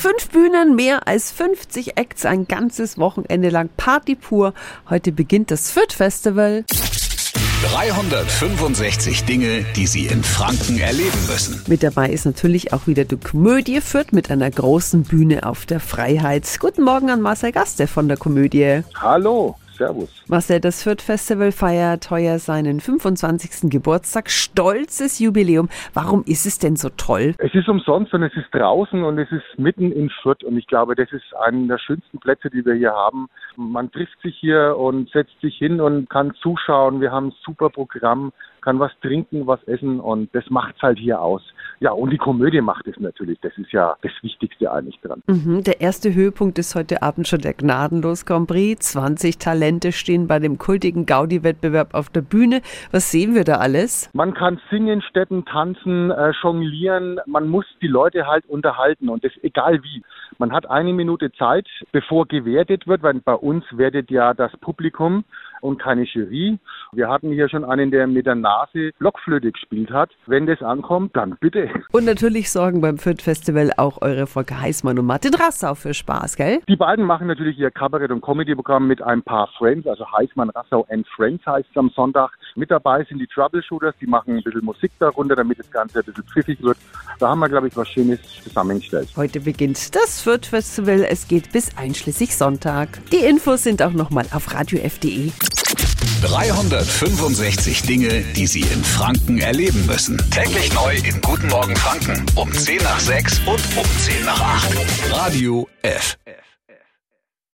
Fünf Bühnen, mehr als 50 Acts, ein ganzes Wochenende lang Party pur. Heute beginnt das Fürth Festival. 365 Dinge, die Sie in Franken erleben müssen. Mit dabei ist natürlich auch wieder die Komödie Fürth mit einer großen Bühne auf der Freiheit. Guten Morgen an Marcel Gaste von der Komödie. Hallo. Servus. Marcel, das Fürth Festival feiert heuer seinen 25. Geburtstag. Stolzes Jubiläum. Warum ist es denn so toll? Es ist umsonst und es ist draußen und es ist mitten in Fürth und ich glaube, das ist einer der schönsten Plätze, die wir hier haben. Man trifft sich hier und setzt sich hin und kann zuschauen. Wir haben ein super Programm, kann was trinken, was essen und das macht's halt hier aus. Ja, und die Komödie macht es natürlich. Das ist ja das Wichtigste eigentlich dran. Mhm, der erste Höhepunkt ist heute Abend schon der Gnadenlos Grand Prix. 20 Talente stehen bei dem kultigen Gaudi-Wettbewerb auf der Bühne. Was sehen wir da alles? Man kann singen, steppen, tanzen, äh, jonglieren. Man muss die Leute halt unterhalten und das egal wie. Man hat eine Minute Zeit, bevor gewertet wird, weil bei uns wertet ja das Publikum und keine Jury. Wir hatten hier schon einen, der mit der Nase Blockflöte gespielt hat. Wenn das ankommt, dann bitte. Und natürlich sorgen beim Fürth Festival auch eure Volker Heißmann und Martin Rassau für Spaß, gell? Die beiden machen natürlich ihr Kabarett- und Comedy-Programm mit ein paar Friends, also Heißmann, Rassau and Friends heißt es am Sonntag. Mit dabei sind die Troubleshooters, die machen ein bisschen Musik darunter, damit das Ganze ein bisschen pfiffig wird. Da haben wir, glaube ich, was Schönes zusammengestellt. Heute beginnt das Fürth Festival. Es geht bis einschließlich Sonntag. Die Infos sind auch nochmal auf radiof.de. 365 Dinge, die Sie in Franken erleben müssen. Täglich neu in Guten Morgen Franken um 10 nach 6 und um 10 nach 8. Radio F.